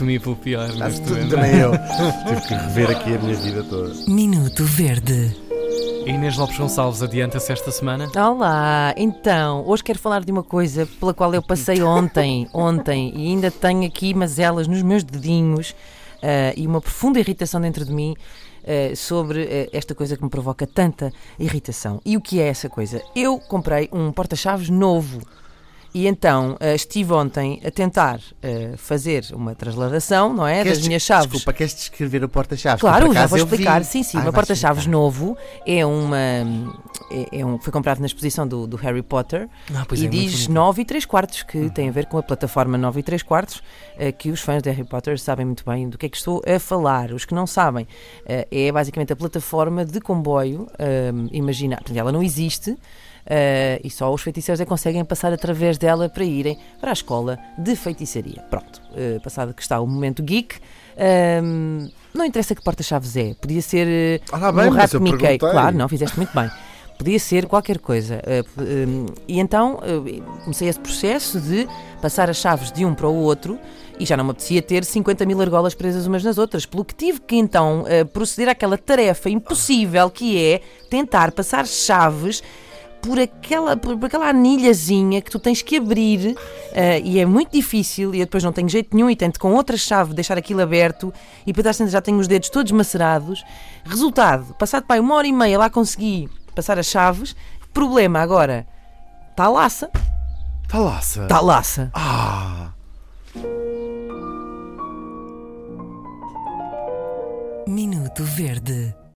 temi pelo pior neste momento. também eu. Tive que rever aqui a minha vida toda. Minuto Verde. A Inês Lopes Gonçalves adianta-se esta semana. Olá, então, hoje quero falar de uma coisa pela qual eu passei ontem, ontem, e ainda tenho aqui mazelas nos meus dedinhos ah, e uma profunda irritação dentro de mim ah, sobre ah, esta coisa que me provoca tanta irritação. E o que é essa coisa? Eu comprei um porta-chaves novo. E então ah, estive ontem a tentar ah, fazer uma transladação, não é? Queres das minhas chaves. Desculpa, queres descrever o porta-chaves? Claro, já vou vi. explicar. Sim, sim. Ah, o porta-chaves novo é uma. É, é um, foi comprado na exposição do, do Harry Potter Ah, pois e é, diz bonito. 9 e 3 quartos, que tem a ver com a plataforma 9 e 3 quartos, eh, que os fãs de Harry Potter sabem muito bem do que é que estou a falar. Os que não sabem, é basicamente a plataforma de comboio. imagina, portanto, ela não existe. Eh, e só os feiticeiros é que conseguem passar através dela para irem para a escola de feitiçaria. Pronto, eh, passado que está o momento geek, ehm, não interessa que porta-chaves é, podia ser eh, Ah, bem, um rato Mickey. perguntei. Claro, não, fizeste muito bem. Podia ser qualquer coisa. Eh, p- eh, e então comecei esse processo de passar as chaves de um para o outro e já não me apetecia ter 50 mil argolas presas umas nas outras, pelo que tive que então proceder àquela tarefa impossível que é tentar passar chaves por aquela, por, por aquela anilhazinha que tu tens que abrir eh, e é muito difícil e eu depois não tenho jeito nenhum e tento com outra chave deixar aquilo aberto e depois já tenho os dedos todos macerados. Resultado, passado pai uma hora e meia lá consegui passar as chaves. Problema agora, está a laça, Tá laça. está a laça. Ah. Minuto Verde.